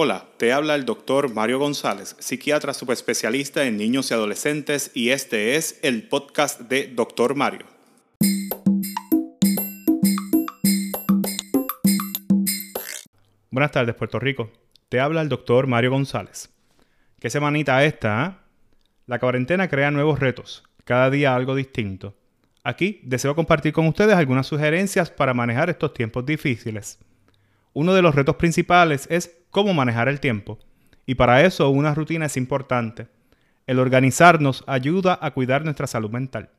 Hola, te habla el doctor Mario González, psiquiatra subespecialista en niños y adolescentes, y este es el podcast de Doctor Mario. Buenas tardes, Puerto Rico. Te habla el doctor Mario González. ¿Qué semanita esta? ah? La cuarentena crea nuevos retos, cada día algo distinto. Aquí deseo compartir con ustedes algunas sugerencias para manejar estos tiempos difíciles. Uno de los retos principales es cómo manejar el tiempo. Y para eso una rutina es importante. El organizarnos ayuda a cuidar nuestra salud mental.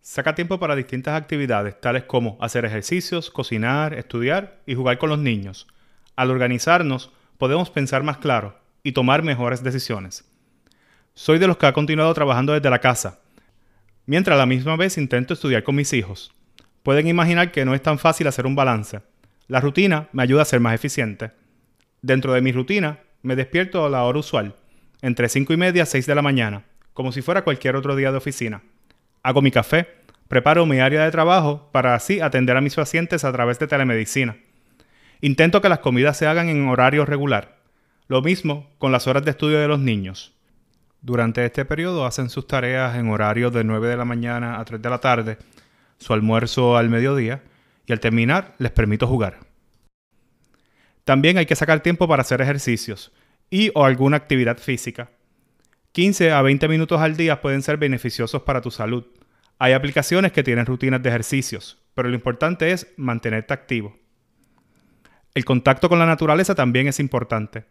Saca tiempo para distintas actividades, tales como hacer ejercicios, cocinar, estudiar y jugar con los niños. Al organizarnos, podemos pensar más claro y tomar mejores decisiones. Soy de los que ha continuado trabajando desde la casa, mientras a la misma vez intento estudiar con mis hijos. Pueden imaginar que no es tan fácil hacer un balance. La rutina me ayuda a ser más eficiente. Dentro de mi rutina, me despierto a la hora usual, entre 5 y media a 6 de la mañana, como si fuera cualquier otro día de oficina. Hago mi café, preparo mi área de trabajo para así atender a mis pacientes a través de telemedicina. Intento que las comidas se hagan en horario regular. Lo mismo con las horas de estudio de los niños. Durante este periodo hacen sus tareas en horario de 9 de la mañana a 3 de la tarde, su almuerzo al mediodía, y al terminar les permito jugar. También hay que sacar tiempo para hacer ejercicios y o alguna actividad física. 15 a 20 minutos al día pueden ser beneficiosos para tu salud. Hay aplicaciones que tienen rutinas de ejercicios, pero lo importante es mantenerte activo. El contacto con la naturaleza también es importante.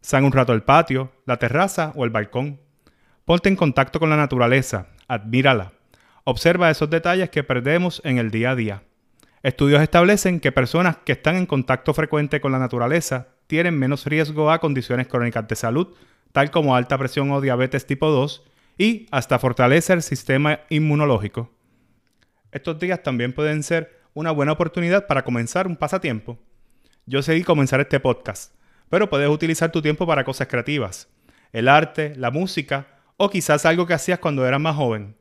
Sal un rato al patio, la terraza o el balcón. Ponte en contacto con la naturaleza, admírala. Observa esos detalles que perdemos en el día a día. Estudios establecen que personas que están en contacto frecuente con la naturaleza tienen menos riesgo a condiciones crónicas de salud, tal como alta presión o diabetes tipo 2, y hasta fortalece el sistema inmunológico. Estos días también pueden ser una buena oportunidad para comenzar un pasatiempo. Yo seguí comenzar este podcast, pero puedes utilizar tu tiempo para cosas creativas, el arte, la música o quizás algo que hacías cuando eras más joven.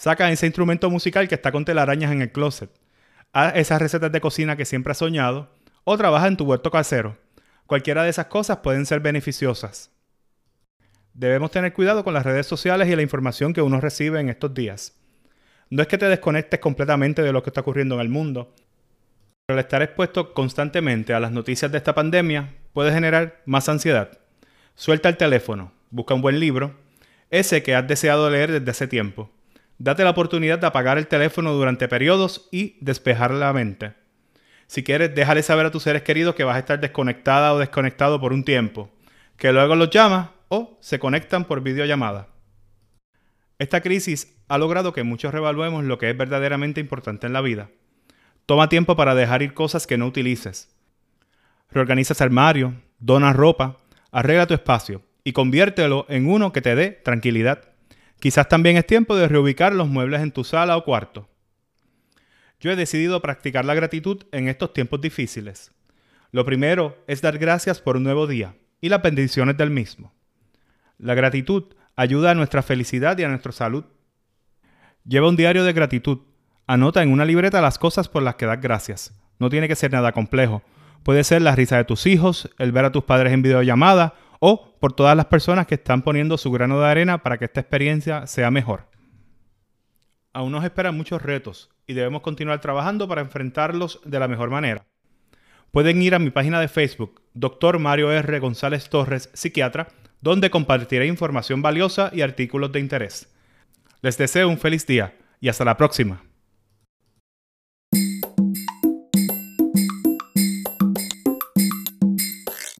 Saca ese instrumento musical que está con telarañas en el closet. Haz esas recetas de cocina que siempre has soñado o trabaja en tu huerto casero. Cualquiera de esas cosas pueden ser beneficiosas. Debemos tener cuidado con las redes sociales y la información que uno recibe en estos días. No es que te desconectes completamente de lo que está ocurriendo en el mundo, pero el estar expuesto constantemente a las noticias de esta pandemia puede generar más ansiedad. Suelta el teléfono, busca un buen libro, ese que has deseado leer desde hace tiempo. Date la oportunidad de apagar el teléfono durante periodos y despejar la mente. Si quieres, déjale saber a tus seres queridos que vas a estar desconectada o desconectado por un tiempo, que luego los llamas o se conectan por videollamada. Esta crisis ha logrado que muchos revaluemos lo que es verdaderamente importante en la vida. Toma tiempo para dejar ir cosas que no utilices. Reorganiza ese armario, dona ropa, arregla tu espacio y conviértelo en uno que te dé tranquilidad. Quizás también es tiempo de reubicar los muebles en tu sala o cuarto. Yo he decidido practicar la gratitud en estos tiempos difíciles. Lo primero es dar gracias por un nuevo día y las bendiciones del mismo. La gratitud ayuda a nuestra felicidad y a nuestra salud. Lleva un diario de gratitud. Anota en una libreta las cosas por las que das gracias. No tiene que ser nada complejo. Puede ser la risa de tus hijos, el ver a tus padres en videollamada o por todas las personas que están poniendo su grano de arena para que esta experiencia sea mejor. Aún nos esperan muchos retos y debemos continuar trabajando para enfrentarlos de la mejor manera. Pueden ir a mi página de Facebook, Dr. Mario R. González Torres, psiquiatra, donde compartiré información valiosa y artículos de interés. Les deseo un feliz día y hasta la próxima.